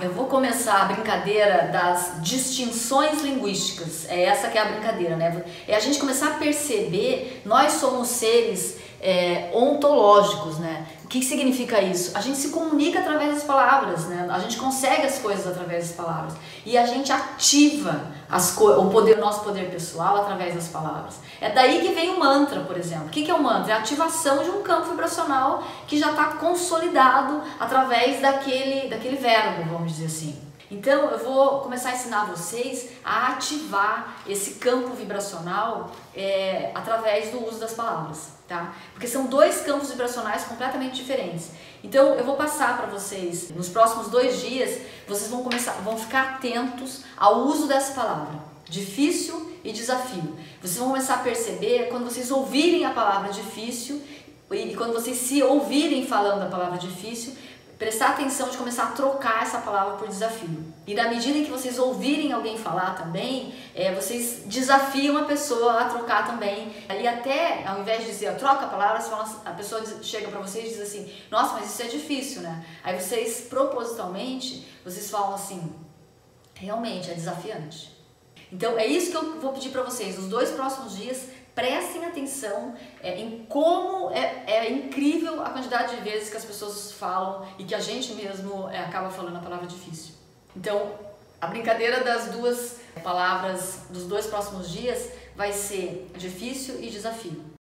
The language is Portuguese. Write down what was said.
Eu vou começar a brincadeira das distinções linguísticas. É essa que é a brincadeira, né? É a gente começar a perceber, nós somos seres é, ontológicos, né? O que significa isso? A gente se comunica através das palavras, né? A gente consegue as coisas através das palavras e a gente ativa as o poder, nosso poder pessoal através das palavras. É daí que vem o mantra, por exemplo. O que é o mantra? É a ativação de um campo vibracional que já está consolidado através daquele, daquele verbo, vamos dizer assim. Então eu vou começar a ensinar vocês a ativar esse campo vibracional é, através do uso das palavras, tá? Porque são dois campos vibracionais completamente diferentes. Então eu vou passar para vocês nos próximos dois dias, vocês vão começar, vão ficar atentos ao uso dessa palavra, difícil e desafio. Vocês vão começar a perceber quando vocês ouvirem a palavra difícil e quando vocês se ouvirem falando a palavra difícil, prestar atenção de começar a trocar essa palavra por desafio. E na medida em que vocês ouvirem alguém falar também, é, vocês desafiam a pessoa a trocar também. E até, ao invés de dizer, troca a palavra, a pessoa chega para vocês e diz assim, nossa, mas isso é difícil, né? Aí vocês, propositalmente, vocês falam assim, realmente é desafiante. Então é isso que eu vou pedir para vocês, nos dois próximos dias, prestem atenção é, em como é, é, incrível a quantidade de vezes que as pessoas falam e que a gente mesmo é, acaba falando a palavra difícil. Então, a brincadeira das duas palavras dos dois próximos dias vai ser difícil e desafio.